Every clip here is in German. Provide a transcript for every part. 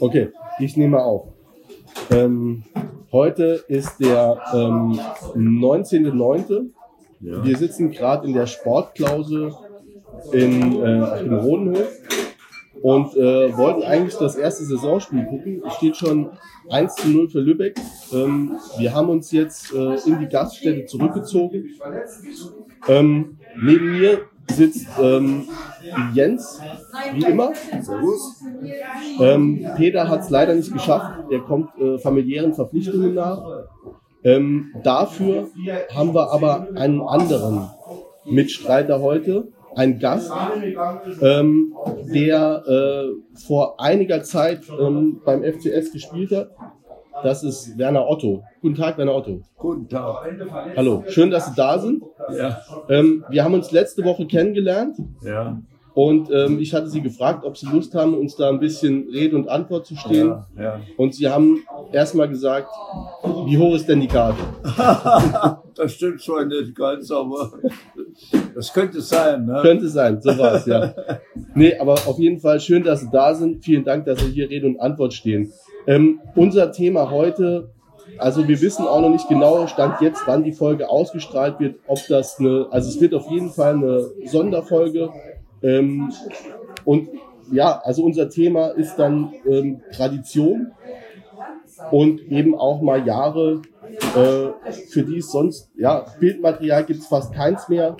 Okay, ich nehme auf. Ähm, heute ist der ähm, 19.09. Ja. Wir sitzen gerade in der Sportklause in, äh, im Rodenhof und äh, wollten eigentlich das erste Saisonspiel gucken. Es steht schon 1 zu 0 für Lübeck. Ähm, wir haben uns jetzt äh, in die Gaststätte zurückgezogen. Ähm, neben mir sitzt ähm, Jens, wie immer. Servus. Ähm, Peter hat es leider nicht geschafft. Er kommt äh, familiären Verpflichtungen nach. Ähm, dafür haben wir aber einen anderen Mitstreiter heute, einen Gast, ähm, der äh, vor einiger Zeit ähm, beim FCS gespielt hat. Das ist Werner Otto. Guten Tag, Werner Otto. Guten Tag. Hallo, schön, dass Sie da sind. Ja. Ähm, wir haben uns letzte Woche kennengelernt. Ja. Und ähm, ich hatte sie gefragt, ob sie Lust haben, uns da ein bisschen Rede und Antwort zu stehen. Ja. ja. Und sie haben erstmal gesagt, wie hoch ist denn die Karte? Das stimmt schon nicht ganz, aber das könnte sein. Ne? Könnte sein, so war es, ja. Nee, aber auf jeden Fall schön, dass Sie da sind. Vielen Dank, dass Sie hier Rede und Antwort stehen. Ähm, unser Thema heute, also wir wissen auch noch nicht genau, stand jetzt, wann die Folge ausgestrahlt wird, ob das eine, also es wird auf jeden Fall eine Sonderfolge. Ähm, und ja, also unser Thema ist dann ähm, Tradition und eben auch mal Jahre, äh, für die es sonst, ja, Bildmaterial gibt es fast keins mehr.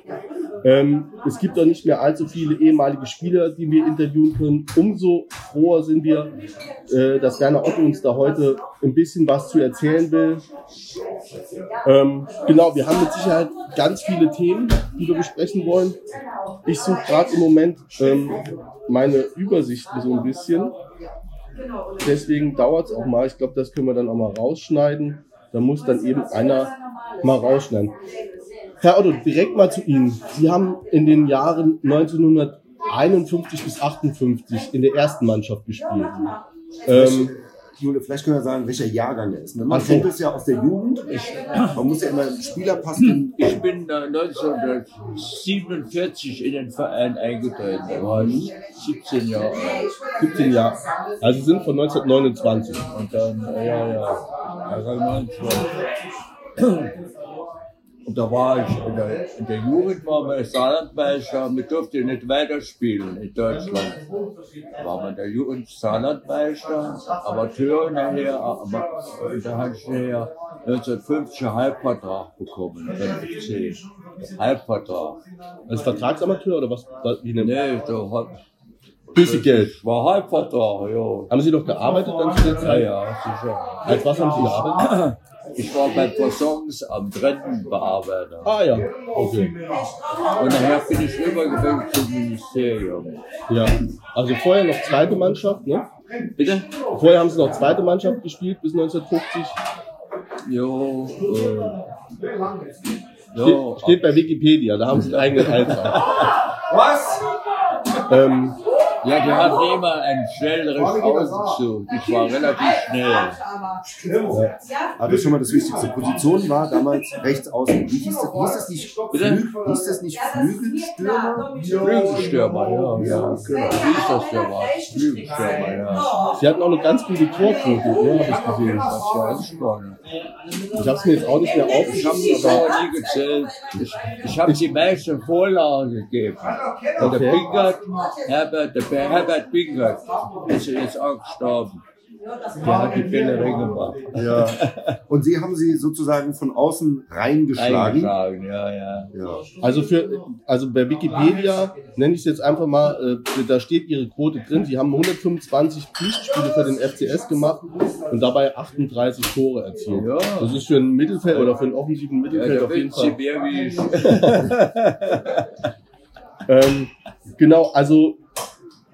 Ähm, es gibt auch nicht mehr allzu viele ehemalige Spieler, die wir interviewen können. Umso froher sind wir, äh, dass Werner Otto uns da heute ein bisschen was zu erzählen will. Ähm, genau, wir haben mit Sicherheit ganz viele Themen, die wir besprechen wollen. Ich suche gerade im Moment ähm, meine Übersichten so ein bisschen. Deswegen dauert es auch mal. Ich glaube, das können wir dann auch mal rausschneiden. Da muss dann eben einer mal rausschneiden. Herr Otto, direkt mal zu Ihnen. Sie haben in den Jahren 1951 bis 58 in der ersten Mannschaft gespielt. Ähm, Jule, vielleicht können wir sagen, welcher Jahrgang er ist. ne? Man kennt es ja aus der Jugend. Man muss ja immer einen Spielerpass den Ich bin äh, 1947 in den Verein eingetreten. Da war ich 17 Jahre alt. 17 Jahre. Also Sie sind von 1929. Und dann, ja, ja, Jahrgang 29. Und da war ich in der, in der Jugend, war man Saarlandmeister, man durfte nicht weiterspielen in Deutschland. Da war man in der Jugend Saarlandmeister, Amateur nachher, aber da hatte ich nachher 1950 einen Halbvertrag bekommen, FC. Halbvertrag. Als Vertragsamateur oder was? Wie? Nee, so Bisschen Geld. war Halbvertrag, ja. Haben Sie noch gearbeitet dann zu der Ja, Zeit? ja, sicher. Als was haben Sie gearbeitet? Ich war beim Versorgungsamt Rentenbearbeiter. Ah ja, okay. Und nachher bin ich rübergewechselt zum Ministerium. Ja. Also vorher noch zweite Mannschaft, ne? Bitte? Vorher haben Sie noch zweite Mannschaft gespielt bis 1950. Jo, äh, Steht, jo, steht bei Wikipedia, da haben Sie einen eigenen Eintrag. Was? Ähm, ja, die hatten immer einen schnelleren Außenzug. Ich war relativ schnell. Aber das ist schon mal das Wichtigste. Position war damals rechts außen. Wie hieß das, hieß das nicht, Bitte? Flü hieß das nicht Flügelstürmer? Flügelstürmer, ja, ja, genau. Wie ist das der war? Flügelstürmer, ja. Sie hatten auch eine ganz gute Torquote, ne, habe ich gesehen. Das war spannend. Ich habe es mir jetzt auch nicht mehr Ich habe aufgeschrieben, die aber Dauer nie gezählt. Ich, ich habe die meisten Vorlagen gegeben. Und der Okay. Bingert, Herbert, der Herbert Bingert, ist jetzt auch gestorben. Der hat die Bälle reingemacht. Ja. Und Sie haben sie sozusagen von außen reingeschlagen. Eingeschlagen, ja, ja. Ja. also für also bei Wikipedia nenne ich es jetzt einfach mal, äh, da steht Ihre Quote drin. Sie haben 125 Pflichtspiele für den FCS gemacht und dabei 38 Tore erzielt. Ja. Das ist für ein Mittelfeld oder für einen offensiven Ja, Mittelfeld da auf jeden Fall. Ähm, genau, also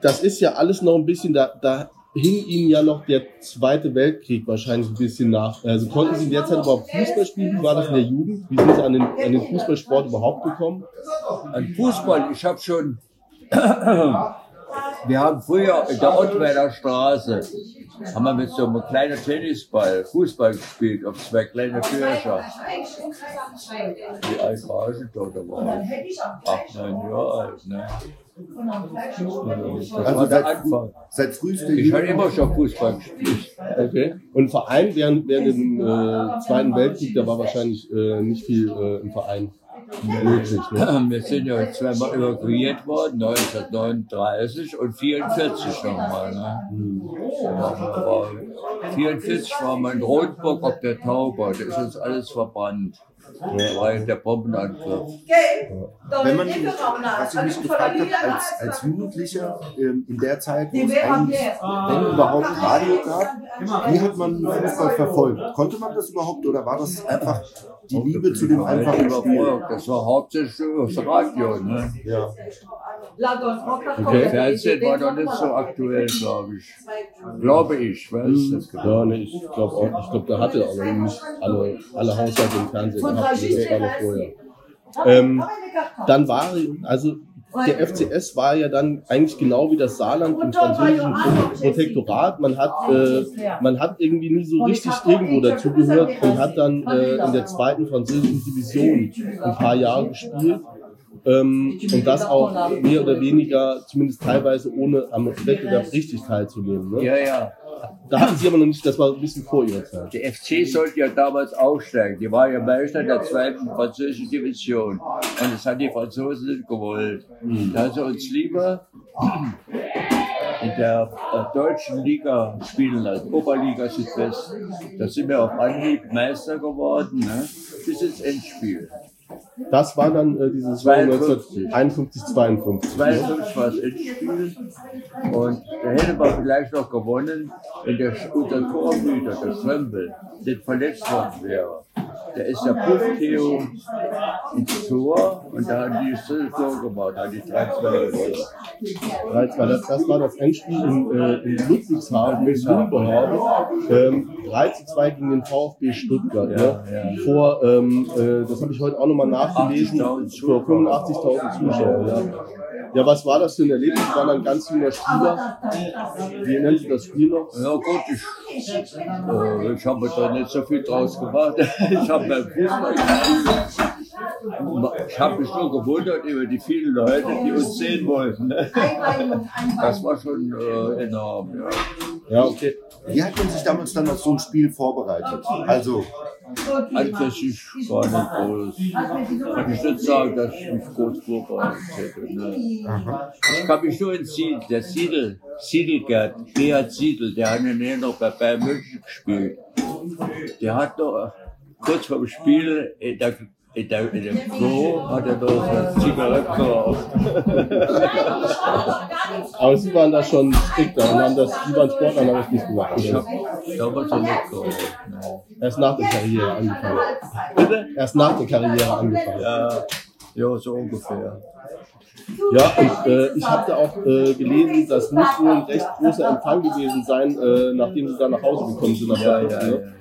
das ist ja alles noch ein bisschen, da, da hing Ihnen ja noch der Zweite Weltkrieg wahrscheinlich ein bisschen nach. Also konnten Sie in der Zeit überhaupt Fußball spielen? War das in der Jugend? Wie sind Sie an den, an den Fußballsport überhaupt gekommen? An Fußball, ich habe schon. Wir haben früher in der Ottweiler Straße, haben wir mit so einem kleinen Tennisball Fußball gespielt auf zwei kleine Kircher. Wie alt war ich da? Da war ich acht, neun Jahre alt. Ne? Das Also war der seit, Anfang. seit frühester Ich habe immer schon Fußball gespielt. Okay. Und Verein während, während dem äh, Zweiten Weltkrieg, da war wahrscheinlich äh, nicht viel äh, im Verein möglich. Ne? Wir sind ja zweimal evakuiert worden, 1939 und 44 nochmal. Ne? Ja, aber 44 waren wir in Rotburg auf der Tauber, da ist uns alles verbrannt. Da war der Bombenangriff. Wenn man, was ich mich gefragt habe, als, als Jugendlicher ähm, in der Zeit, wo es eigentlich, wenn überhaupt Radio gab, wie hat man Fußball verfolgt? Konnte man das überhaupt oder war das einfach die Liebe zu dem einfachen Spiel? Das war hauptsächlich das Radio. Ne? Ja. Okay. Fernsehen war noch nicht so aktuell, glaube ich. Glaube ich, weiß das genau. Ja, ich glaube auch, ich glaube, da hatte auch noch nicht alle, alle Haushalte im Fernsehen gehabt. Das war noch vorher. Ähm, dann war, also der FCS war ja dann eigentlich genau wie das Saarland im französischen Protektorat. Man hat, äh, man hat irgendwie nie so richtig irgendwo dazugehört und hat dann äh, in der zweiten französischen Division ein paar Jahre gespielt. Ähm, und das auch mehr oder weniger, zumindest teilweise ohne am Wettbewerb richtig teilzunehmen. Ne? Ja, ja. Da hatten sie aber noch nicht, das war ein bisschen vor ihrer Zeit. Der FC sollte ja damals aufsteigen. Die war ja Meister der zweiten französischen Division. Und das hat die Franzosen nicht gewollt. Da hat sie uns lieber in der äh, deutschen Liga spielen lassen, Oberliga Südwest. Da sind wir auf Anhieb Meister geworden, ne? bis ins Endspiel. Das war dann äh, dieses 52. 1951, 52. 52 war das Endspiel. Und da hätte man vielleicht noch gewonnen, wenn der unser Torhüter, der Schrempel, nicht verletzt worden wäre. Da ist der Puff Theo ins Tor und da haben die das Tor gemacht, da haben die 3-2 gewonnen. 13, das, das war das Endspiel in, äh, in Ludwigshafen, in Wimberhaven. Ähm, 3 zu 2 gegen den VfB Stuttgart. Ja, ne? ja. Vor, ähm, äh, das habe ich heute auch nochmal nachgelesen, 80.000 vor 85.000 Zuschauern. Ja. Ja, was war das für ein Erlebnis? Ich war dann ein ganz junger Spieler. Wie nennt sich das Spiel noch? Ja gut, ich, äh, ich habe da nicht so viel draus gemacht. Ich habe beim Fußball ich habe mich nur gewundert über die vielen Leute, die uns sehen wollten. ne? Das war schon äh, enorm. Ja. Ja, okay. Wie hat man sich damals dann auf so ein Spiel vorbereitet? Also, Eigentlich gar nicht groß. Kann ich nicht sagen, dass ich mich groß vorbereitet hätte. Ne? Ich kann mich nur entsieden. Der Siedel, Siedelgert, Gerhard Siedel, der hat ja noch bei Bayern München gespielt. Der hat noch kurz vor dem Spiel in der in, der, in dem Klo hat er noch so eine Zigarette geraucht. Aber sie waren da schon strikter und haben das, sie waren Sportler und haben das nicht gemacht. Ich habe damals noch nicht geraucht. Erst nach der Karriere angefangen. Bitte? Erst nach der Karriere angefangen. Ja, ja, so ungefähr. Ja, und äh, ich habe da auch äh, gelesen, das muss wohl ein recht großer Empfang gewesen sein, äh, nachdem sie da nach Hause gekommen sind. Nach Ja, Frankfurt, ja, ja. ne?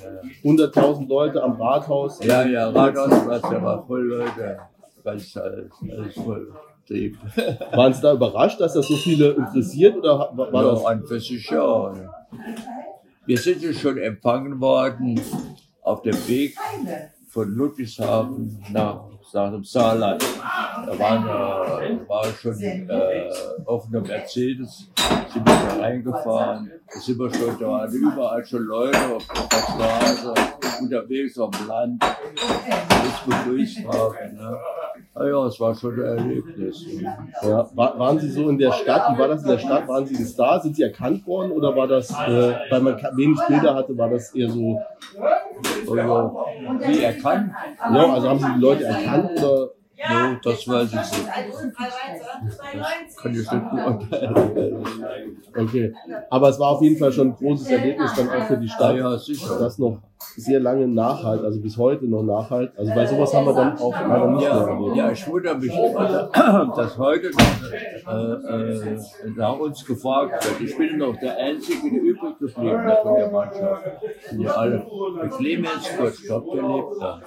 100.000 Leute am Rathaus. Ja, ja, Rathausplatz, der war voll Leute. Ganz alles, alles voll. Waren Sie da überrascht, dass das so viele interessiert oder war, war Ja, das? an für sich ja. Wir sind ja schon empfangen worden auf dem Weg von Ludwigshafen nach, nach dem Saarland. Da waren, äh, war schon äh, offener Mercedes, sind wir da reingefahren. Da sind wir schon, da waren überall schon Leute auf der Straße, unterwegs auf dem Land, uns begrüßt haben. Ne? Ah ja, es war schon ein Erlebnis. Ja, war, waren Sie so in der Stadt? Wie war das in der Stadt? Waren Sie ein Star? Sind Sie erkannt worden oder war das, äh, weil man wenig Bilder hatte, war das eher so? Also, wie er kann, Ja, also haben Sie die Leute erkannt oder? No, das weiß ich nicht. Das kann ich nicht beurteilen. Okay. Aber es war auf jeden Fall schon ein großes Erlebnis dann auch für die Ja, Stadt. ja, sicher. Das noch sehr lange nachhalt, also bis heute noch nachhalt. Also bei sowas haben wir dann auch leider nicht mehr Ja, erlebt. ja, ich wundere mich immer, dass heute noch äh, äh, nach uns gefragt wird. Ich bin noch der Einzige, der übrig geblieben ist von der Mannschaft. Die alle. Der Clemens Gott, ich glaube, der lebt da.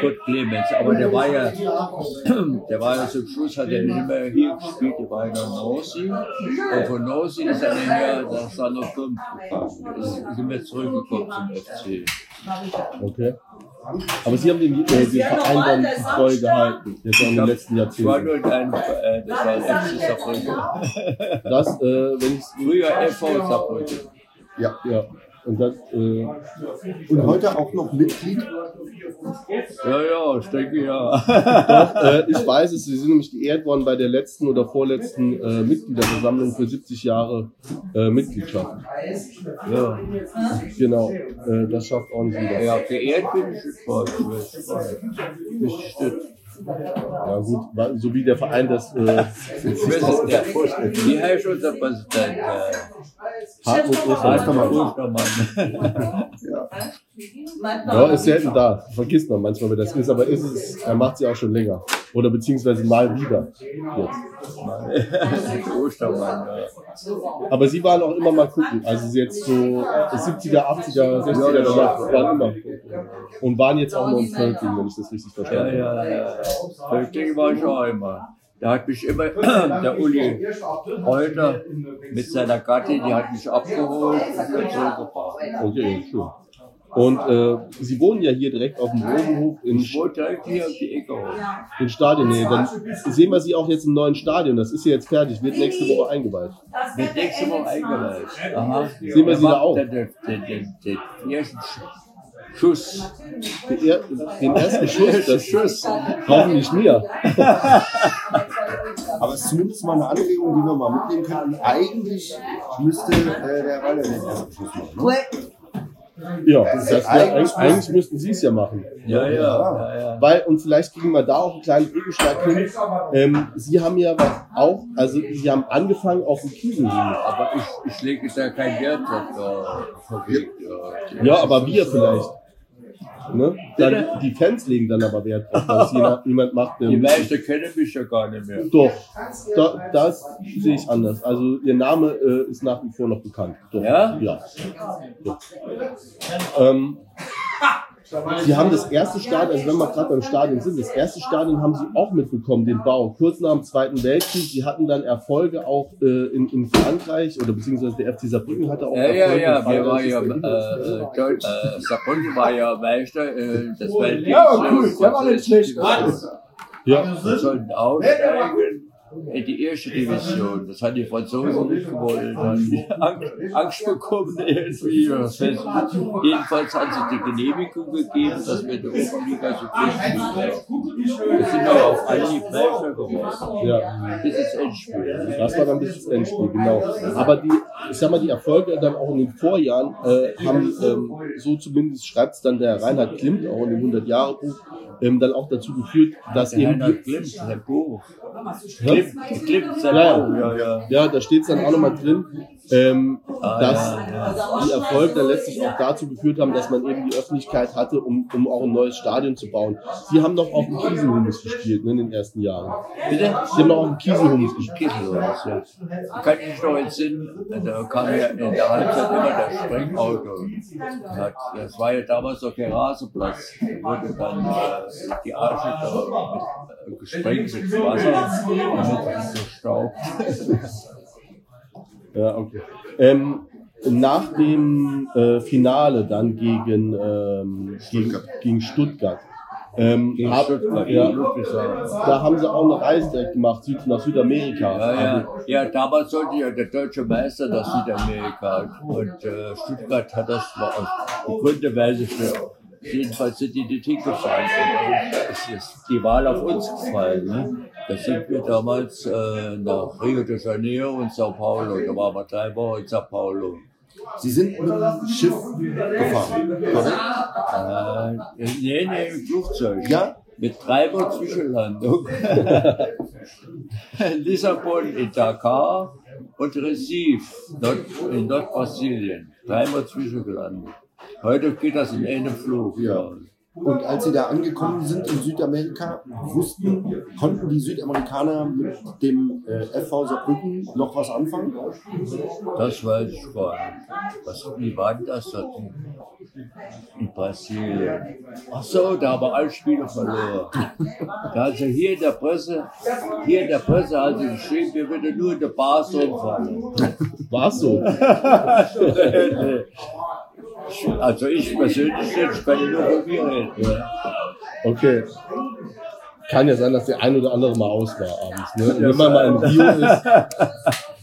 Gott Clemens, aber der war ja, der war ja zum Schluss, hat er nicht mehr hier gespielt, der war ja nach Nossi. Und von Nossi ist er nach Sano 5 gegangen. Ist, sind wir zurückgekommen zum FC. Okay. Aber Sie haben den, äh, den Verein dann treu gehalten, jetzt auch in den letzten Das war Jahrzehnten. nur ein, äh, das war FC Saarbrücken. Das, äh, wenn ich Früher FV Saarbrücken. Ja. ja, und das, äh, Und heute auch noch Mitglied. Ja, ja, ich denke ja. Doch, äh, ich weiß es, Sie sind nämlich geehrt worden bei der letzten oder vorletzten äh, Mitgliederversammlung für 70 Jahre äh, Mitgliedschaft. ja. Genau, äh, das schafft ordentlich wieder. Ja, geehrt bin ich. Ich stimmt. Ja gut, so wie der Verein das äh, Ich weiß es nicht. Wie heißt unser Präsident? Ja, ist selten da. Vergisst man manchmal, wer das ist, aber ist es, er macht sie auch schon länger. Oder beziehungsweise mal wieder. Jetzt. Ostermann, ja. Aber sie waren auch immer mal gucken. Also sie jetzt so 70er, 80er, 60er danach waren immer. Und waren jetzt auch noch im Völkling, wenn ich das richtig Ja, verstanden habe. ja, ja. Flüchtling war ich auch immer. Da hat mich immer der Uli Reuter mit seiner Gattin, die hat mich abgeholt und dann zurückgebracht. Okay, schön. Und äh, Sie wohnen ja hier direkt auf dem Rosenhof in, Ich wohne direkt hier um die Ecke hoch. in Stadionnähe. Dann sehen wir Sie auch jetzt im neuen Stadion. Das ist ja jetzt fertig, wird nächste Woche eingeweiht. Wird nächste Woche eingeweiht. Aha. Sehen wir Sie da auch? Schuss. Den, er, den ersten Schuss, das Schuss. hoffentlich mir. Aber es ist zumindest mal eine Anregung, die wir mal mitnehmen können. Eigentlich müsste äh, der Ralle den ersten Schuss machen. Ne? Ja, das wär, eigentlich, eigentlich müssten Sie es ja machen. Ja, ja, ja, ja. Weil, und vielleicht kriegen wir da auch einen kleinen Brückenschlag hin. Ähm, Sie haben ja auch, also Sie haben angefangen auf dem Kiesel. Aber ich, ich lege da kein Wert drauf. Ja, Ja, aber wir vielleicht. Ne? Dann, die Fans legen dann aber Wert drauf, dass jeder, jemand macht. Die meisten kennen mich ja gar nicht mehr. doch, da, das sehe ich anders. Also Ihr Name äh, ist nach wie vor noch bekannt. Doch. Ja? Ja. Doch. Ähm, Sie haben das erste Stadion, also wenn wir gerade beim Stadion sind, das erste Stadion haben Sie auch mitbekommen, den Bau, kurz nach dem Zweiten Weltkrieg. Sie hatten dann Erfolge auch äh, in, in Frankreich oder beziehungsweise der FC Saarbrücken hatte auch Ja, ja, Erfolge ja, in wir waren ja, äh, äh, Deutsch- äh, Saarbrücken war ja Meister, äh, das war Ja, cool, der war nicht schlecht. Ja, Wir sollten aufsteigen in die erste Division. Das hat die Franzosen nicht gewollt. Haben die Ang- Angst bekommen irgendwie. Jedenfalls haben sie die Genehmigung gegeben, dass wir der Oberliga so spielen. Wir sind aber auf Anhieb Meister geworden. ja. Bis ins Endspiel. Das war dann bis ins Endspiel, genau. Aber die, ich sag mal, die Erfolge dann auch in den Vorjahren äh, haben, ähm, so zumindest schreibt es dann der Reinhard Klimt auch in dem 100-Jahre-Buch, ähm, dann auch dazu geführt, dass Der eben Reinhard die, Klimt, sein Buch. Klimt, sein Ja, ja, ja. ja, da steht es dann auch nochmal drin, ähm, Ah, dass ja, die Erfolge dann letztlich auch dazu geführt haben, dass man eben die Öffentlichkeit hatte, um, um auch ein neues Stadion zu bauen. Sie haben noch auf dem Kieselhumus gespielt ne, in den ersten Jahren. Bitte? Sie haben noch auf dem Kieselhumus gespielt. Kisselhaus, ja. Kann ich mich noch entsinnen, da kam ja in der Halbzeit immer der Sprengauto. Das war ja damals noch kein Rasenplatz. Da wurde dann äh, die Arche da mit, äh, gesprengt mit Wasser, damit es so staubt. Ja, okay. Ähm, nach dem äh, Finale dann gegen, ähm, Stuttgart. gegen Stuttgart. Ähm, Gegen Stuttgart, ja, gegen Ludwigshafen. da haben sie auch eine Reise gemacht Süd, nach Südamerika. Ja, ja. ja, damals sollte ja der deutsche Meister nach Südamerika. Und äh, Stuttgart hat das aus Gründe, weiß ich nicht. Jedenfalls sind die hingefahren. Und dann ist es die Wahl auf uns gefallen. Ne? Da sind wir damals äh, nach Rio de Janeiro und Sao Paulo. Da waren wir drei Wochen in Sao Paulo. Sie sind mit dem Schiff gefahren. korrekt? Äh, nee, nee, im Flugzeug. Ja? Mit dreimal Zwischenlandung. Lissabon in Dakar und Recife in Nordbrasilien. Dreimal zwischengelandet. Heute geht das in einem Flug. Ja. Und als Sie da angekommen sind in Südamerika, wussten, konnten die Südamerikaner mit dem äh, FV Saarbrücken noch was anfangen? Das weiß ich gar nicht. Was, wie war denn das dort in, in Brasilien? Ach so, da haben wir alle Spiele verloren. Da hat sie hier in der Presse, hier in der Presse hat sie geschrieben, wir würden nur in der Bar so umfallen. War's so? Also ich persönlich jetzt kann nur von mir reden. Ja. Okay. Kann ja sein, dass der ein oder andere mal aus war abends. Ne? Wenn man mal in Rio ist.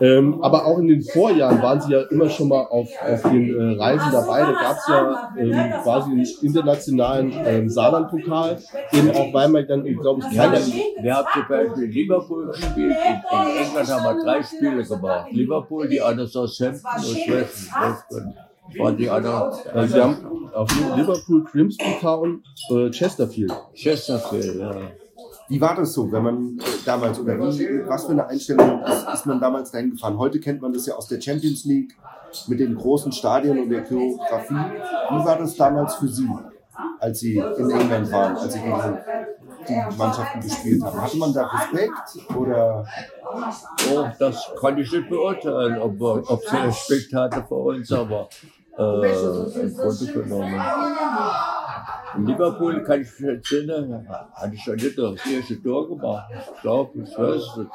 Ähm, aber auch in den Vorjahren waren sie ja immer schon mal auf, auf den äh, Reisen dabei. Da gab es ja ähm, quasi einen internationalen ähm, Saarland-Pokal, eben auch weil man dann, glaube ich, Ja, keiner. wir haben zum Beispiel Liverpool gespielt. In, in England haben wir drei Spiele gemacht. Liverpool, die anderen Southampton und West. Waren die anderen Also sie haben auf Liverpool, Grimsby Town, äh, Chesterfield. Chesterfield, ja. Wie war das so, wenn man äh, damals, oder wie, was für eine Einstellung ist, ist man damals dahin gefahren? Heute kennt man das ja aus der Champions League mit den großen Stadien und der Choreografie. Wie war das damals für Sie, als Sie in England waren, als Sie gegen die Mannschaften gespielt haben? Hatte man da Respekt oder Oh, das kann ich nicht beurteilen, ob, ob sie Respekt hatte vor uns, aber äh, im Grunde genommen. In Liverpool kann ich mich entsinnen, hatte ich ja nicht das erste Tor gemacht. Ich glaube, ich weiß, es-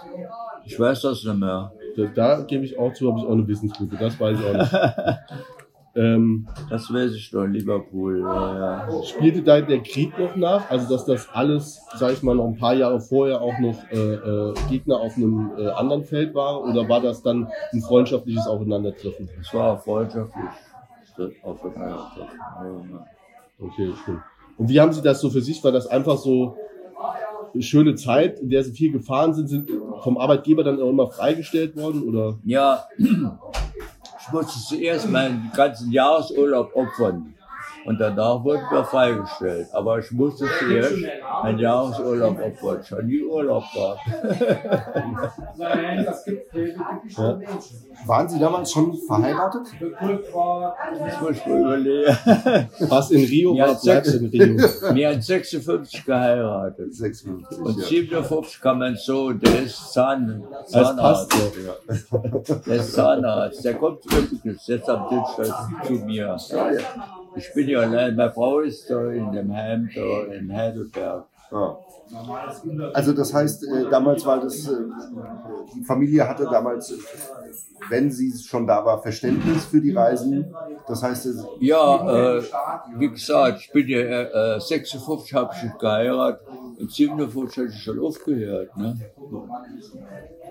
ich weiß das nicht mehr. Da, da gebe ich auch zu, habe ich auch eine Wissenslücke. Das weiß ich auch nicht. ähm, Das weiß ich doch, Liverpool. Ja, ja. spielte da der Krieg noch nach? Also, dass das alles, sag ich mal, noch ein paar Jahre vorher auch noch äh, äh, Gegner auf einem äh, anderen Feld waren? Oder war das dann ein freundschaftliches Aufeinandertreffen? Es war freundschaftlich. Ja, ja. Okay, stimmt. Und wie haben Sie das so für sich? War das einfach so eine schöne Zeit, in der Sie viel gefahren sind, sind vom Arbeitgeber dann auch immer freigestellt worden? Oder? Ja, ich musste zuerst meinen ganzen Jahresurlaub opfern. Und danach wurden wir freigestellt. Aber ich musste zuerst meinen Jahresurlaub opfern. Ich habe nie Urlaub gehabt. Ja. waren Sie damals schon verheiratet? Das muss ich mir überlegen. Was in Rio war, bleibt sechs- in Rio. Wir haben 56 geheiratet. 56. Und ja. 57 kam mein Sohn, der ist Zahn, Zahnarzt. Der ist Zahnarzt. Der kommt übrigens jetzt am Dienstag zu mir. Ich bin ja allein. Meine Frau ist da in dem Heim da in Heidelberg. Ja. Also das heißt, äh, damals war das, äh, die Familie hatte damals, wenn sie schon da war, Verständnis für die Reisen. Das heißt, es- Ja, äh, wie gesagt, ich bin ja äh, äh, 56 habe ich geheiratet und 57 hatte ich schon aufgehört. Ne?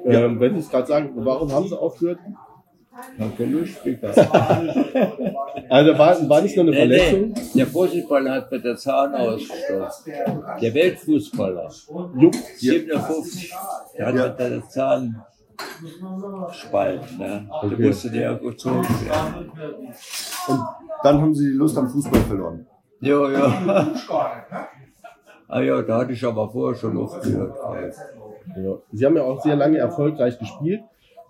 Ähm, wenn Sie es gerade sagen, warum haben Sie aufgehört? Lust gehabt. Also war, war nicht nur eine Nee, nee, Verletzung? der Fußballer hat mit der Zahn ausgestoßen. Der Weltfußballer, Jupp. 57, der hat mit der Zahn gespalten. Ne? Der Okay. musste der gezogen werden. und dann haben sie die Lust am Fußball verloren. Ja, ja. Ah ja, da hatte ich aber vorher schon aufgehört. Ja. Sie haben ja auch sehr lange erfolgreich gespielt.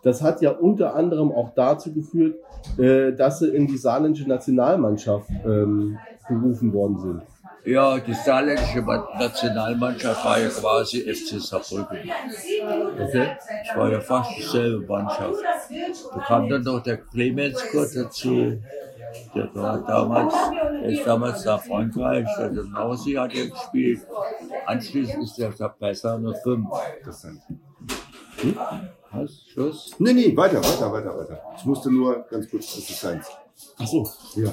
Das hat ja unter anderem auch dazu geführt, äh, dass Sie in die saarländische Nationalmannschaft ähm, berufen worden sind. Ja, die saarländische Nationalmannschaft war ja quasi FC Saarbrücken. Okay. Ich war ja fast dieselbe Mannschaft. Da kam dann noch der Clemens Kurt dazu. Der war damals, der ist damals nach Frankreich, der Nausi hat er gespielt. Anschließend ist er bei Saarne 5. Was? Schluss? Nee, nee, weiter, weiter, weiter, weiter. Ich musste nur ganz kurz, das ist seins. Ach so. Ja.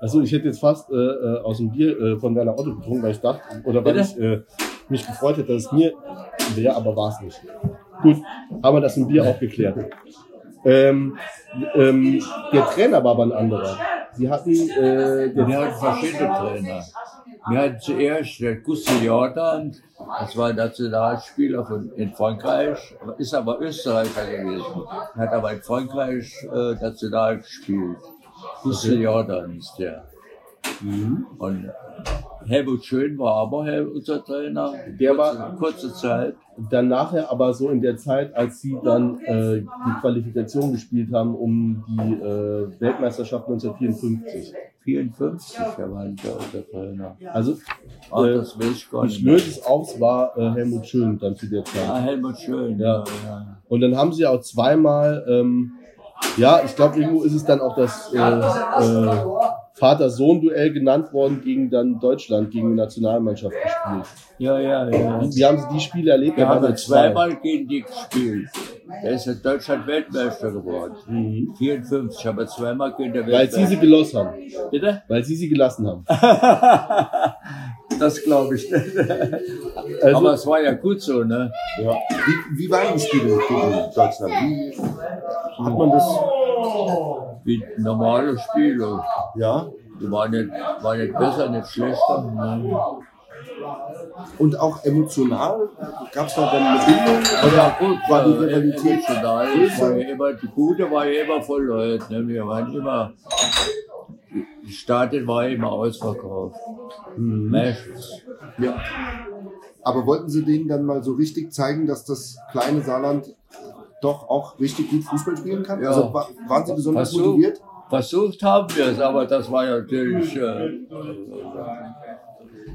Also ich hätte jetzt fast äh, äh, aus dem Bier äh, von deiner Otto getrunken, weil ich dachte, oder weil Bitte? ich äh, mich gefreut hätte, dass es mir wäre, aber war es nicht. Gut, haben wir das im Bier auch geklärt. Ähm, ähm, der Trainer war aber ein anderer. Sie hatten äh, der, Wir hatten verschiedene Trainer. Wir hatten zuerst den Gustl Jordan, das war ein Nationalspieler von, in Frankreich, ist aber Österreicher gewesen. Hat aber in Frankreich äh, national gespielt. Gustl Jordan ist der. Und Helmut Schön war aber Hel- unser Trainer. Der war- kurze Zeit. dann nachher aber so in der Zeit, als sie dann äh, die Qualifikation gespielt haben um die äh, Weltmeisterschaft 1954. 54, der war der, unser Trainer. Also Ah, Äh, das weiß ich gar ich nicht. mehr. löse es auf, war äh, Helmut Schön dann zu der Zeit. Ah, Helmut Schön. Ja. ja. Und dann haben sie auch zweimal, ähm, ja, ich glaube, irgendwo ist es dann auch das äh, äh, Vater-Sohn-Duell genannt worden gegen dann Deutschland, gegen die Nationalmannschaft gespielt. Ja, ja, ja. Wie haben Sie die Spiele erlebt? Wir haben zweimal gegen die gespielt. Da ist ja Deutschland Weltmeister geworden. 54, aber zweimal gegen der Mhm. Weil Sie sie Weltmeister. gelost haben. Bitte? Weil Sie sie gelassen haben. Das glaube ich nicht. Also, aber es war ja gut so, ne? Ja. Wie, wie waren die Spiele gegen Deutschland? Wie hat man das? Wie normale Spiele. Ja. Die waren nicht, waren nicht besser, nicht schlechter. Ne? Und auch emotional gab es da dann eine Bindung? Oder war die äh, Rivalität emotional. Es war ja immer, die Gute war ja immer voll Leute. Ne? Wir waren immer, die Stadion war immer ausverkauft. Meistens. Ja. Aber wollten Sie denen dann mal so richtig zeigen, dass das kleine Saarland doch auch richtig gut Fußball spielen kann? Ja. Also wa- waren Sie besonders Versuch- motiviert? Versucht haben wir es, aber das war ja natürlich, äh,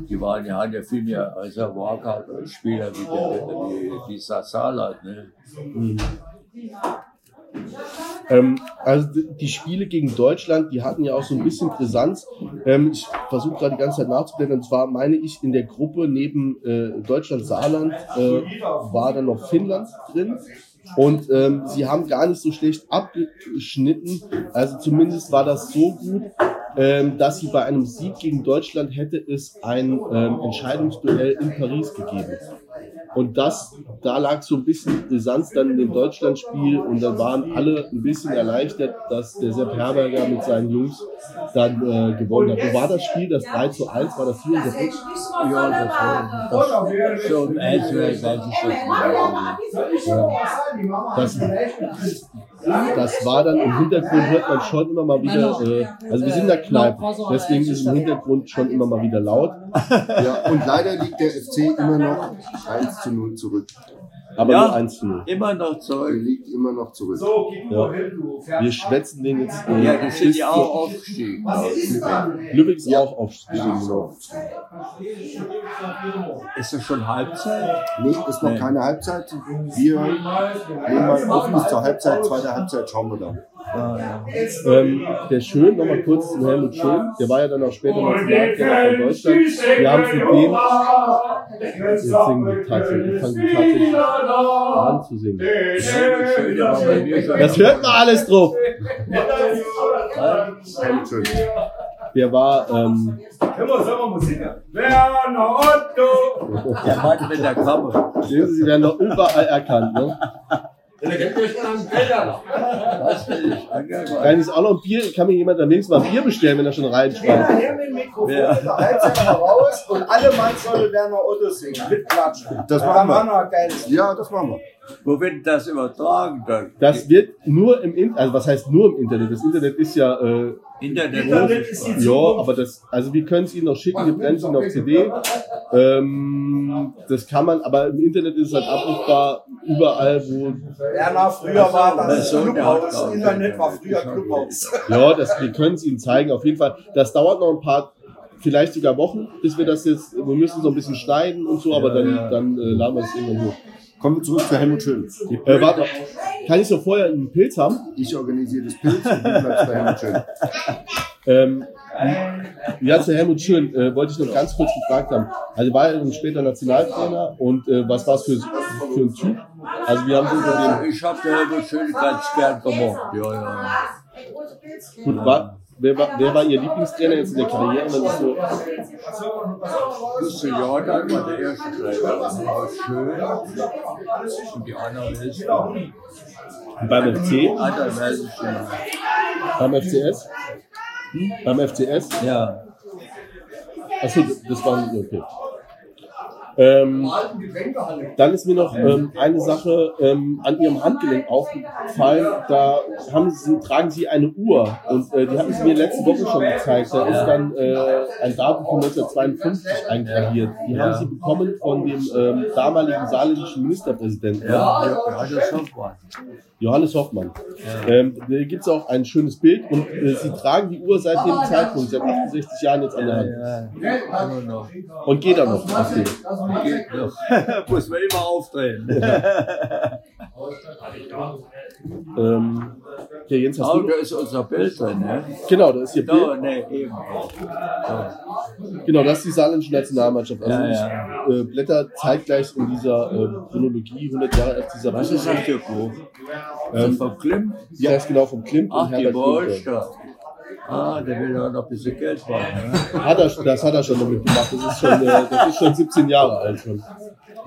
die waren ja, haben ja viel mehr Reservoir gehabt als Spieler wie, der, wie, wie Saarland. Ne? Ähm, also die Spiele gegen Deutschland, die hatten ja auch so ein bisschen Brisanz. Ähm, ich versuche gerade die ganze Zeit nachzublenden. Und zwar meine ich, in der Gruppe neben äh, Deutschland-Saarland äh, war dann noch Finnland drin. Und ähm, sie haben gar nicht so schlecht abgeschnitten. Also zumindest war das so gut, ähm, dass sie bei einem Sieg gegen Deutschland hätte es ein ähm, Entscheidungsduell in Paris gegeben. Und das, da lag so ein bisschen Brisanz dann in dem Deutschlandspiel und dann waren alle ein bisschen erleichtert, dass der Sepp Herberger mit seinen Jungs dann äh, gewonnen hat. Wo war das Spiel? Das 3 zu 1? War das hier in der Rück- Ja, das war um eins oder weiß ich was. Das, das war dann im Hintergrund, hört man schon immer mal wieder, äh, also wir sind in der Kneipe, deswegen ist im Hintergrund schon immer mal wieder laut. Ja. Und leider liegt der FC immer noch 1 zu 0 zurück. Aber Ja. nur 1 zu 0. Immer noch zurück. liegt immer noch zurück. Ja. Wir schwätzen den jetzt. Äh, Ja, die sind ja auch aufgestiegen. Lübeck ist auch aufgestiegen. Ist das schon Halbzeit? Nee, ist noch Nee. keine Halbzeit. Wir nehmen mal auf bis zur Halbzeit. Zweite Halbzeit schauen wir dann. Ja, ja. Ähm, der Schön, nochmal kurz zum Helmut Schön, der war ja dann auch später Nationaltrainer von Deutschland. Wir haben für den, jetzt singen die tatsächlich, fangen die tatsächlich an zu singen. Das hört man alles drauf. Helmut Schön. Der war, ähm, Werner Otto! Der Mann mit der sehen Sie, sie werden doch überall erkannt. Ne? Kann ich auch noch ein Bier, kann mir jemand am wenigsten mal ein Bier bestellen, wenn er schon reinschreibt. Her mit dem Mikrofon in der raus und alle Mann sollen Werner Otto singen. Mit Klatschen. Das Da machen wir. haben wir noch ein geiles Ja, das machen wir. Wo wird das übertragen dann? Das wird nur im Internet, also was heißt nur im Internet? Das Internet ist ja, äh, Internet. Internet ist die ja, aber das, also wir können es Ihnen noch schicken, wir brennen es Ihnen auf CD. Ähm, das kann man, aber im Internet ist es halt abrufbar überall, wo, Werner, früher war das hat Clubhaus. auch- Internet war früher Clubhaus. ja, das, wir können es Ihnen zeigen, auf jeden Fall. Das dauert noch ein paar, vielleicht sogar Wochen, bis wir das jetzt, wir müssen so ein bisschen schneiden und so, aber dann, dann äh, laden wir es irgendwann hoch. Kommen wir zurück zu Helmut Schön. Äh, warte, kann ich so vorher einen Pilz haben? Ich organisiere das Pilz und du bleibst bei Helmut Schön. Ähm, ja, zu Helmut Schön äh, wollte ich noch ganz kurz gefragt haben. Also war er dann später Nationaltrainer und äh, was war es für, für ein Typ? Also wir haben so über den, Ich habe der Helmut Schön ganz gern gemocht. Ja, ja. gut, war, wer, war, wer war Ihr Lieblingstrainer jetzt in der Karriere? Das so, Justus Jordan war der erste Trainer. Das war schön. Und die anderen ist beim FC, anderen weiß ich schon. beim FCS? Beim FCS? Ja. Achso, das war okay. Ähm, dann ist mir noch ähm, eine Sache ähm, an Ihrem Handgelenk aufgefallen. Da haben Sie, tragen Sie eine Uhr und äh, die hatten Sie mir letzte Woche schon gezeigt. Da ist dann äh, ein Datum von 1952 eingraviert. Die haben Sie bekommen von dem ähm, damaligen saarländischen Ministerpräsidenten. Ja, das Hoffmann. Johannes Hoffmann. Ähm, da gibt es auch ein schönes Bild und äh, Sie tragen die Uhr seit dem Zeitpunkt, seit 68 Jahren jetzt an der Hand. Und geht da noch auf den. Geht noch. Muss man immer aufdrehen. Ähm, Okay, Jens, hast Oh, du? da ist unser Bild drin, ne? Genau, da ist hier Da, Bild. ne, eben. Genau, das ist die saarländische Nationalmannschaft. Also Ja, ich ja. äh, blätter zeitgleich in dieser äh, Chronologie 100 Jahre FC Was Saarbrücken. ist das für Buch? Ähm, Vom Klim? Ja, das ist genau vom Klimt Ach, und die Herbert. Wohlstadt. Ah, der will ja noch ein bisschen Geld machen, ne? Hat er, das hat er schon damit gemacht. Das ist schon, äh, das ist schon 17 Jahre alt schon.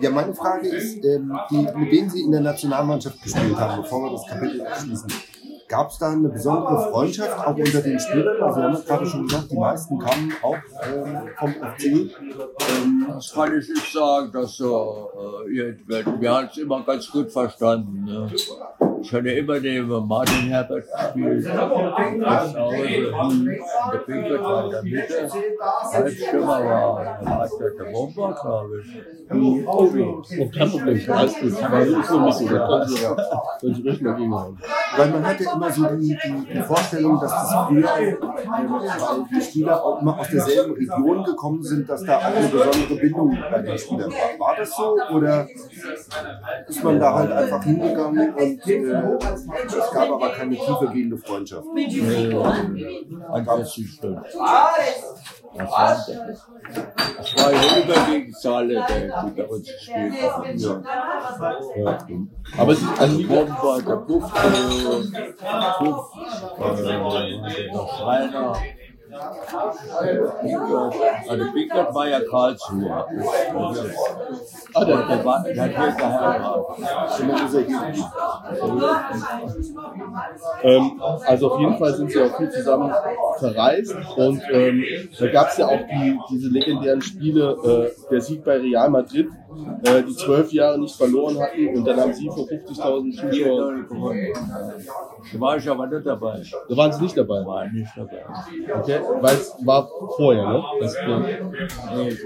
Ja, meine Frage ist, ähm, die, mit denen Sie in der Nationalmannschaft gespielt haben, bevor wir das Kapitel abschließen, gab es da eine besondere Freundschaft auch unter den Spielern? Also, wir haben ja gerade schon gesagt, die meisten kamen auch ähm, vom FC. Ähm, Das kann ich nicht sagen, dass so, äh, irgendwer- wir haben es immer ganz gut verstanden. Ne? Ich hatte immer neben Martin Herbert gespielt, das der Pinkert war in der Mitte, Halbstürmer war, war der, der Bomber, glaube ich. Oh, kein Problem, alles gut. Weil das ist nur nicht so. Da können Sie, können Sie ruhig mal gegenhauen. Weil man hat ja immer so die, die, die Vorstellung, dass das früher, weil die Spieler auch immer aus derselben Region gekommen sind, dass da auch eine besondere Bindung bei den Spielern war. War das so oder ist man da halt einfach hingegangen und äh, es gab aber keine tiefergehende Freundschaft? An 40 Stunden. Das war, das war ja überwiegend Zahle, die bei uns gespielt haben. Ja. Ja. Aber es ist, also Bomber, der Puff, äh, Puff, äh, der Schreiner. Also Pinkert war ja Karlsruhe. ah, der, Der, war, der hat hier geheiratet. Ähm, also auf jeden Fall sind sie auch viel zusammen verreist und ähm, da gab es ja auch die, diese legendären Spiele, äh, der Sieg bei Real Madrid, äh, die zwölf Jahre nicht verloren hatten und dann haben sie vor 50.000 Hier Zuschauern, gewonnen. Da war ich aber nicht dabei. da waren sie nicht dabei, War nicht dabei. okay, weil es war vorher, ne? Das, äh, Nee, äh,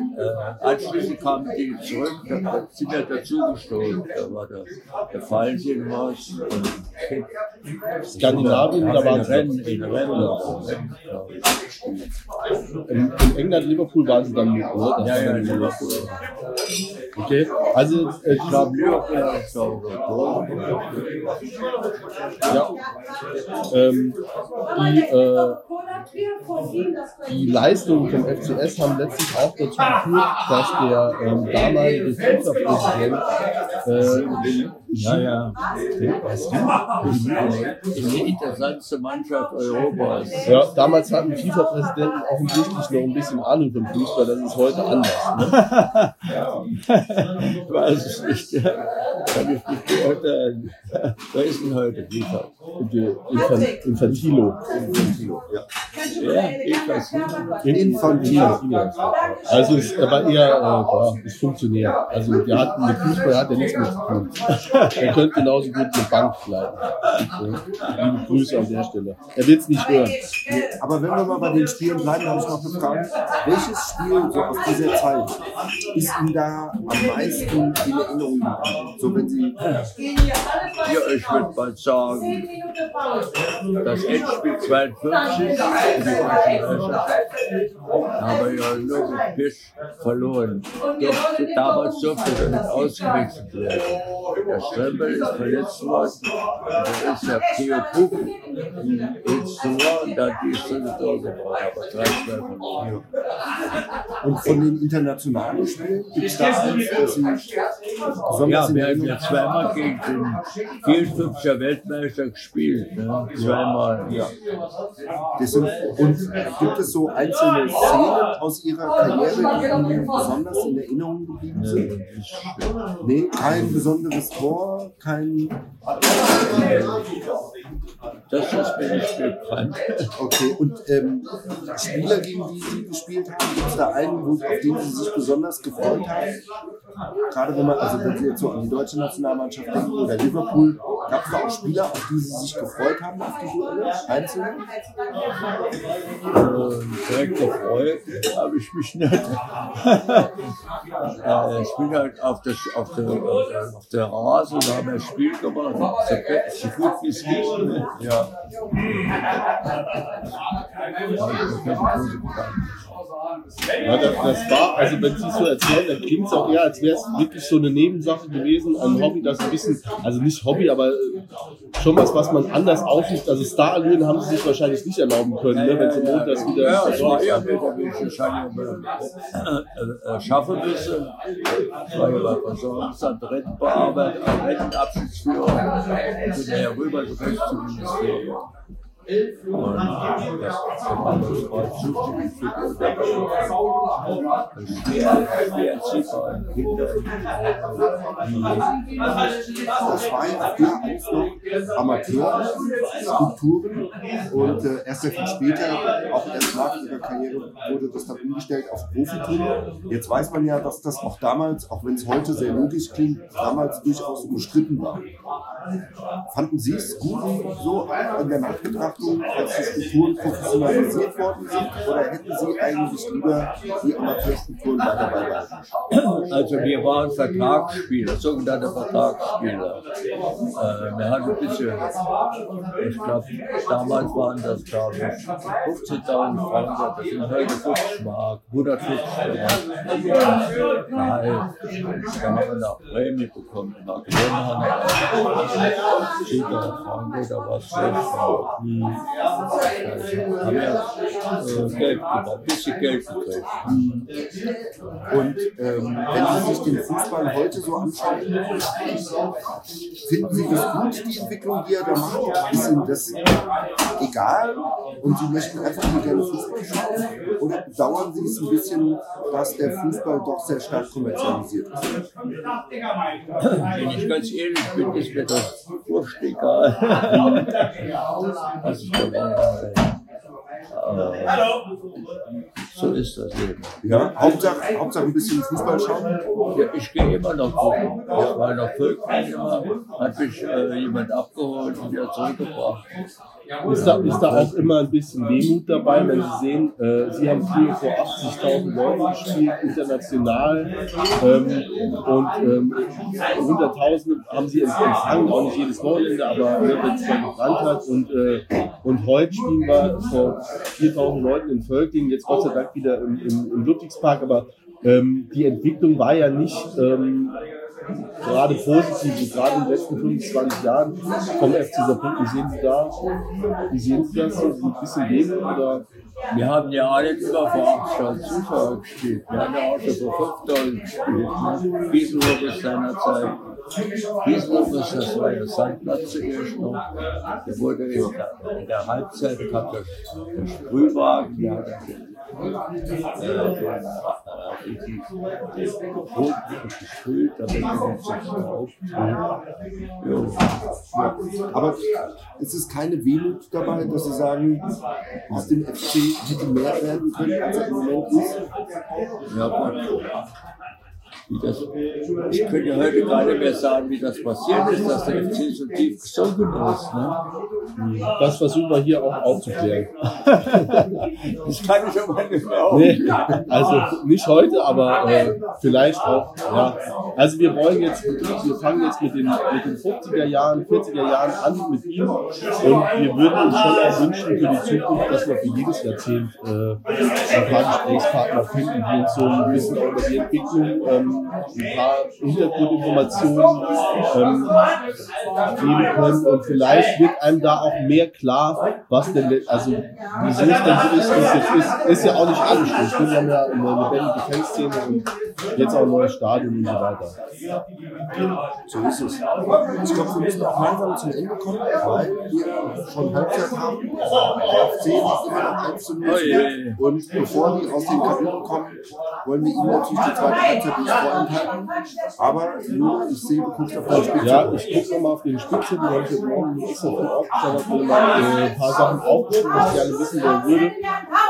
anschließend kamen die zurück, da sind wir dazugestoßen. Da war der, der Fallchen was. Und Skandinavien, da waren Rennen, in Rennen, in, in England, Liverpool waren sie dann mit, ne? Das Ja, ja, dann- in Liverpool. Okay, also äh, Ich glaube, auch so. ja, ähm, die, äh, die Leistungen vom FCS haben letztlich auch dazu geführt, dass der ähm, damalige FIFA-Präsident äh, Ja, ja. Die interessanteste Mannschaft Europas. ja, damals hatten FIFA-Präsidenten offensichtlich noch ein bisschen Ahnung vom Fußball, das ist heute anders. Ne? Ich weiß es nicht. Kann ich nicht beurteilen. Wer ist denn heute FIFA? Die Infan Infantilo. Ja, nicht. Infantilo. Also ist, er war eher äh, ja, ist Funktionär. Also der hat mit Fußball hat er nichts mehr zu tun. Er könnte genauso gut eine Bank leiten. Ja. Liebe Grüße an der Stelle. Er wird es nicht hören. Aber wenn wir mal bei den Spielen bleiben, habe ich noch eine Frage. Welches Spiel so aus dieser Zeit ist Ihnen da am meisten in Erinnerung geblieben? So wenn Sie Ja, ich würde mal sagen, das Endspiel 52 in die Meisterschaft haben wir ja nur mit Pisch verloren. Durfte, damals durfte er nicht ausgewechselt werden. Der Strempel ist verletzt worden. Und da ist der Theo Puck ins Tor und dann die Stunde Tor gebracht. Aber 3-2 verloren. und von den internationalen Spielen gibt es da eins, das Ja, wir haben ja zweimal gegen den 54er Weltmeister gespielt. Ne? Zweimal. Ja. Sind, und gibt es so einzelne Szenen aus Ihrer Karriere, die Ihnen besonders in Erinnerung geblieben sind? Nee, kein besonderes Tor, kein. Das ist mir nicht bekannt. Okay, und ähm, Spieler, gegen die Sie gespielt haben, gibt es da einen, wo, auf den Sie sich besonders gefreut haben? Gerade wenn man, also wenn Sie jetzt so an die deutsche Nationalmannschaft denken oder Liverpool, gab es da auch Spieler, auf die Sie sich gefreut haben, auf die Duelle? Einzelne? Äh, direkt gefreut habe ich mich nicht. äh, ich bin halt auf der, auf der, auf der, auf der Rasen, da haben wir ein Spiel gemacht. So, so gut wie es geht. Ne? Ja. Ja, das, das war, also wenn Sie es so erzählen, dann klingt es auch eher, als wäre es wirklich so eine Nebensache gewesen, ein Hobby, das ein bisschen, also nicht Hobby, aber äh, schon was, was man anders ausübt. Also Starallüren haben Sie sich wahrscheinlich nicht erlauben können, ne, wenn Sie montags wieder... Ja, es war eher äh, äh, schaffen müssen. Ich war ja bei Versorgungsamt, Rentenbearbeitung, Rentenabschiedsführer, und bin daher rüber gewechselt zum Ministerium. Alles noch Amateurskulpturen und äh, erst sehr viel später, auch erst nach ihrer Karriere, wurde das dann umgestellt auf Profitum. Jetzt weiß man ja, dass das auch damals, auch wenn es heute sehr logisch klingt, damals durchaus umstritten war. Fanden Sie es gut, so in der Nachbetrachtung, als Strukturen professionalisiert worden sind, oder hätten Sie eigentlich lieber die Amateurstrukturen weiter beibehalten? Also wir waren Vertragsspieler, sogenannte Vertragsspieler. Äh, wir hatten ein bisschen, ich glaube, damals waren das, glaube ich, 15.000 Franken, das sind heute 50 Mark, 150 Mark. Gehalt. Da haben wir noch Prämie bekommen, nach gewonnen haben wir 10.000 Franken. Hm. Also, haben wir äh, Geld ein bisschen Geld gekriegt. Und ähm, wenn Sie sich den Fußball heute so anschauen, finden Sie das gut, die Entwicklung, die er da macht? Ist Ihnen das egal und Sie möchten einfach nur gerne Fußball schauen? Oder bedauern Sie es ein bisschen, dass der Fußball doch sehr stark kommerzialisiert ist? Wenn ich ganz ehrlich bin, ist mir das wurscht egal. Also, äh, so ist das Leben. Ja, Hauptsache, Hauptsache ein bisschen Fußball schauen. Ja, ich gehe immer noch gucken. Ich war noch immer, hat mich äh, jemand abgeholt und wieder zurückgebracht. Ist da, ist da auch immer ein bisschen Wehmut dabei, wenn Sie sehen, äh, Sie haben früher vor 80.000 Leuten gespielt, international, ähm, und ähm, Hunderttausende haben Sie empfangen, auch nicht jedes Wochenende, aber äh, wenn es mal gebrannt hat. Und, äh, und heute spielen wir vor 4.000 Leuten in Völklingen, jetzt Gott sei Dank wieder im, im, im Ludwigspark, aber ähm, die Entwicklung war ja nicht ähm, gerade positiv, gerade in den letzten 25 Jahren vom FC Saarbrücken. Wie sehen Sie da, wie sehen Sie das? So ein bisschen Leben oder? Wir haben ja alle über vor 8000 Zuschauer gespielt. Wir haben ja auch schon vor 5000 gespielt. Ne? Gieselhof ist seinerzeit. Ist das war der Sandplatz zuerst noch. Der wurde in der, Halbzeit, kam der, der Sprühwagen, der hat äh, äh, Boden gesprüht, damit nicht so auftritt. Aber es ist keine Wehmut dabei, dass Sie sagen, aus dem FC hätte mehr werden können, als er im Moment ist. Ja, das, ich könnte heute gar nicht mehr sagen, wie das passiert ist, dass der FC so tief gesunken ist. Ne? Das versuchen wir hier auch aufzuklären. Das kann ich aber nicht mehr auf. Nee, also nicht heute, aber äh, vielleicht auch. Ja. Also wir wollen jetzt, wir fangen jetzt mit den, mit den 50er Jahren, 40er Jahren an mit ihm und wir würden uns schon auch wünschen für die Zukunft, dass wir für jedes Jahrzehnt äh, ein paar Gesprächspartner finden, die uns so ein bisschen über die Entwicklung ähm, ein paar Hintergrundinformationen ähm, geben können und vielleicht wird einem da auch mehr klar, was denn, also wieso es denn so ist, wie es jetzt ist, ist ja auch nicht alles schlecht. Wir haben ja eine lebendige Fanszene und jetzt auch ein neues Stadion und so weiter. So ist es. Ich glaube, wir müssen auch langsam zum Ende kommen, weil wir schon Halbzeit haben. Der FC liegt immer noch 1 zu 0 Oh je. Und bevor die aus den Kabinen kommen, wollen wir ihnen natürlich die zweite Halbzeit nicht. Aber Jule, ich sehe, du guckst auf deine Spitze. Ja, ich gucke nochmal auf den Spitzen, die habe ich heute Morgen extra von aufgestellt, habe mal äh, ein paar Sachen aufgeschrieben, was ich gerne wissen wollen würde.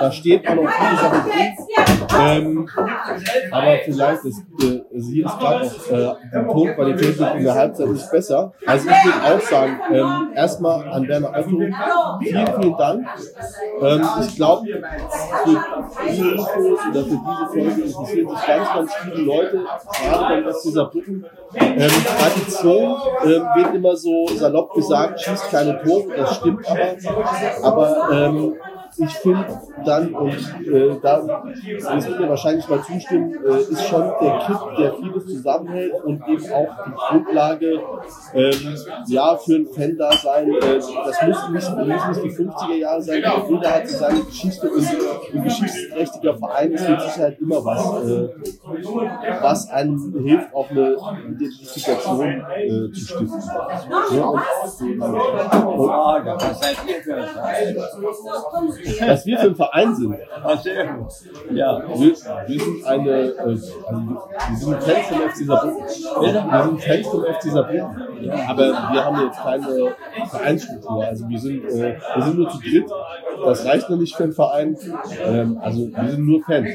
Da steht auch noch viele Sachen drin. Ähm, aber vielleicht ist, äh, hier ist gerade noch äh, die Tonqualität in der Halbzeit nicht besser. Also ich würde auch sagen, ähm, erstmal an Werner Otto, vielen, vielen Dank. Ähm, ich glaube, für diese Infos oder für diese Folge interessieren sich ganz, ganz viele Leute, gerade beim Rest dieser Brücken. Ähm, Tradition ähm, wird immer so salopp gesagt, schießt keine Tore, das stimmt aber. Aber ähm, ich finde dann, und äh, da das wird mir wahrscheinlich mal zustimmen, äh, ist schon der Kick, der vieles zusammenhält und eben auch die Grundlage ähm, ja, für ein Fan-Dasein. Äh, das müssen nicht, müssen nicht die 50er Jahre sein, jeder hat so seine Geschichte und ein geschichtsträchtiger Verein ist mit Sicherheit immer was, äh, was einem hilft, auch eine Identifikation äh, zu stiften. Ja, und, Frage, was was wir für ein Verein sind. Ja. Wir, wir sind eine, äh, wir sind Fans vom FC Saarbrücken. Wir sind Fans vom FC Saarbrücken. Aber wir haben jetzt keine Vereinsstruktur. Also wir sind, äh, wir sind nur zu dritt. Das reicht noch nicht für einen Verein. Ähm, also wir sind nur Fans,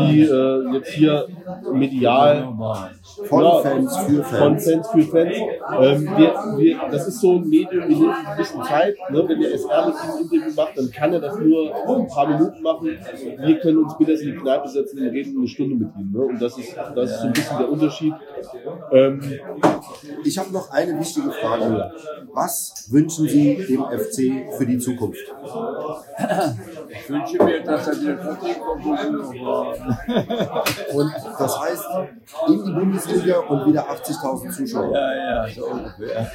die äh, jetzt hier medial Von Ja, Fans für von Fans. Fans für Fans. Ähm, wir, wir, das ist so ein Medium, wir nehmen ein bisschen Zeit. Ne? Wenn der SR mit ihm ein Interview macht, dann kann er das nur ein paar Minuten machen. Wir können uns bitte in die Kneipe setzen und reden eine Stunde mit ihm. Ne? Und das ist, das ist so ein bisschen der Unterschied. Ähm, Ich habe noch eine wichtige Frage. Was wünschen Sie dem FC für die Zukunft? Ich wünsche mir, dass er wieder Vertrieb Und das heißt, in die Bundesliga und wieder 80.000 Zuschauer. Ja, ja, so ungefähr.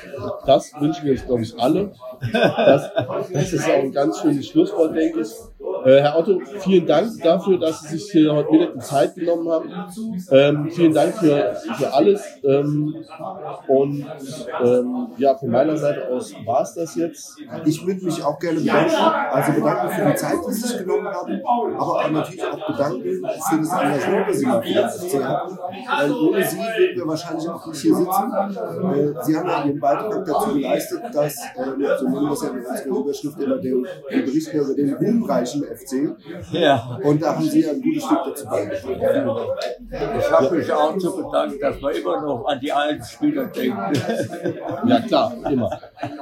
das wünschen wir uns, glaube ich, alle. Das, das ist auch ein ganz schönes Schlusswort, denke ich. Äh, Herr Otto, vielen Dank dafür, dass Sie sich hier heute Mittag die Zeit genommen haben. Ähm, vielen Dank für, für alles. Ähm, und ähm, ja, von meiner Seite aus war es das jetzt. Ich würde mich auch gerne bedanken. Also bedanken für die Zeit, die Sie sich genommen haben, aber natürlich auch bedanken für das Engagement, das Sie den FC hatten. Weil ohne Sie würden wir wahrscheinlich auch nicht hier sitzen. Äh, Sie haben ja Ihren Beitrag dazu geleistet, dass, äh, so ja in unserer Überschrift immer, den, wir berichten ja über den ruhmreichen FC. Ja. Und da haben Sie ein gutes Stück dazu beigetragen. Ich habe mich auch zu bedanken, dass man immer noch an die alten Spieler denkt. Ja, klar, immer.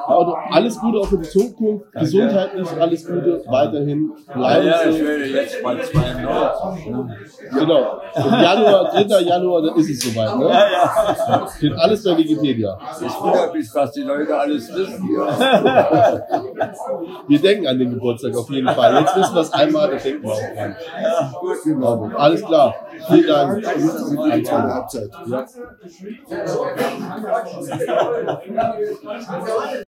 Otto, alles Gute auch für die Zukunft. Gesundheitlich, alles Gute weiterhin. Bleiben ja, ich Sie. werde jetzt mal 92. Ne? Genau. Im Januar, 3. Januar, dann ist es soweit. Ne? Ja, ja. Steht alles bei Wikipedia. Ich wundere mich, was die Leute alles wissen. Wir denken an den Geburtstag auf jeden Fall. Jetzt wissen es einmal, da denken wir auch dran. Ja, gut. Genau. Alles klar. Vielen Dank. Die zweite Halbzeit. Ja.